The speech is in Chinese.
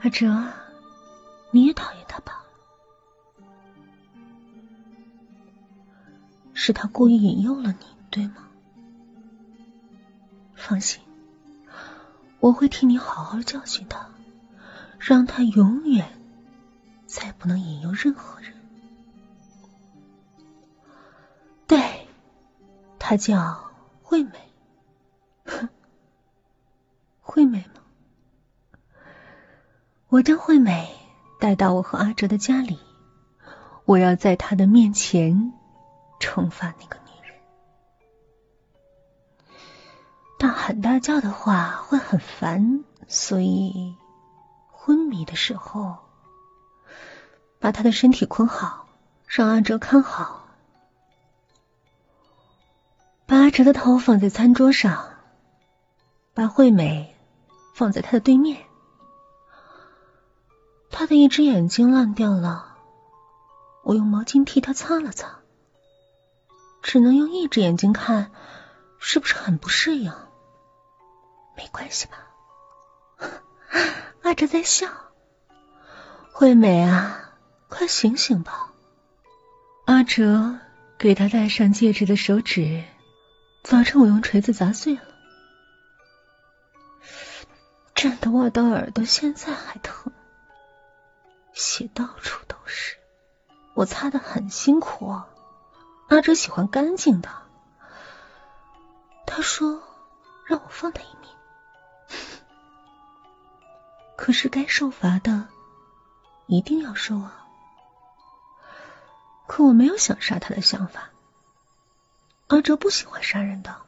阿哲，你也讨厌他吧？是他故意引诱了你，对吗？放心，我会替你好好教训他，让他永远再不能引诱任何人。对，他叫惠美。哼，惠美吗？我将惠美带到我和阿哲的家里，我要在他的面前惩罚那个女人。大喊大叫的话会很烦，所以昏迷的时候把他的身体捆好，让阿哲看好。把阿哲的头放在餐桌上，把惠美放在他的对面。他一只眼睛烂掉了，我用毛巾替他擦了擦。只能用一只眼睛看，是不是很不适应？没关系吧？阿哲在笑。惠美啊，快醒醒吧！阿哲给他戴上戒指的手指，早晨我用锤子砸碎了，震得我的耳朵现在还疼，血到处都是。我擦的很辛苦。阿哲喜欢干净的，他说让我放他一命。可是该受罚的一定要受啊！可我没有想杀他的想法。阿哲不喜欢杀人的，